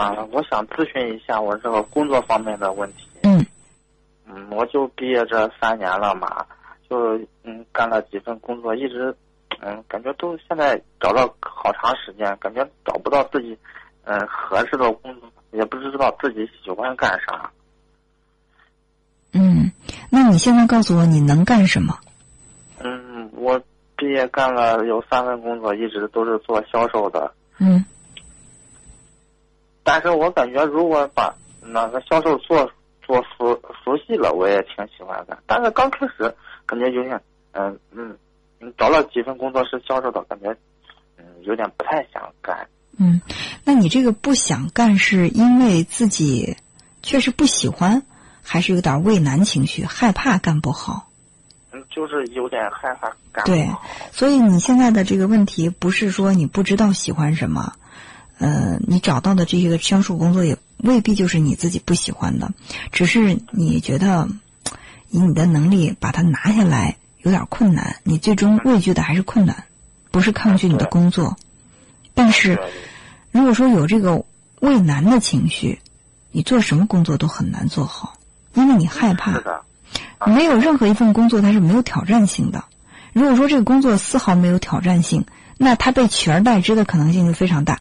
啊，我想咨询一下我这个工作方面的问题。嗯嗯，我就毕业这三年了嘛，就嗯干了几份工作，一直嗯感觉都现在找了好长时间，感觉找不到自己嗯合适的工作，也不知道自己喜欢干啥。嗯，那你现在告诉我你能干什么？嗯，我毕业干了有三份工作，一直都是做销售的。嗯但是我感觉如果把那个销售做做熟熟悉了，我也挺喜欢的。但是刚开始感觉有点嗯嗯，嗯找了几份工作是销售的，感觉嗯有点不太想干。嗯，那你这个不想干是因为自己确实不喜欢，还是有点畏难情绪，害怕干不好？嗯，就是有点害怕干不对。所以你现在的这个问题不是说你不知道喜欢什么，呃，你找到的这个销售工作也未必就是你自己不喜欢的，只是你觉得以你的能力把它拿下来有点困难，你最终畏惧的还是困难，不是抗拒你的工作。但是如果说有这个畏难的情绪，你做什么工作都很难做好，因为你害怕没有任何一份工作它是没有挑战性的。如果说这个工作丝毫没有挑战性，那它被取而代之的可能性就非常大。